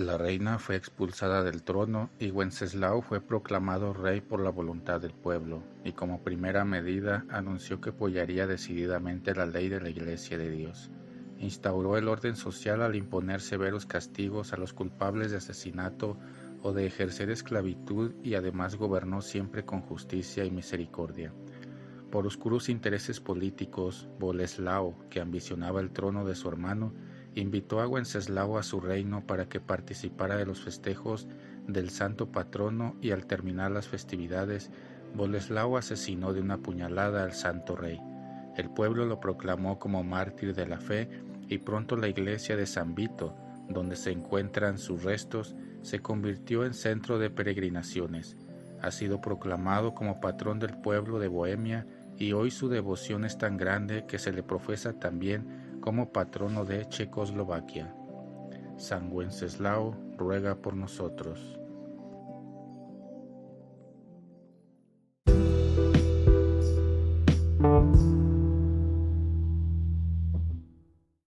La reina fue expulsada del trono y Wenceslao fue proclamado rey por la voluntad del pueblo, y como primera medida anunció que apoyaría decididamente la ley de la Iglesia de Dios. Instauró el orden social al imponer severos castigos a los culpables de asesinato o de ejercer esclavitud y además gobernó siempre con justicia y misericordia. Por oscuros intereses políticos, Boleslao, que ambicionaba el trono de su hermano, invitó a Wenceslao a su reino para que participara de los festejos del santo patrono y al terminar las festividades, Boleslao asesinó de una puñalada al santo rey. El pueblo lo proclamó como mártir de la fe y pronto la iglesia de San Vito, donde se encuentran sus restos, se convirtió en centro de peregrinaciones. Ha sido proclamado como patrón del pueblo de Bohemia y hoy su devoción es tan grande que se le profesa también como patrono de Checoslovaquia. San Wenceslao ruega por nosotros.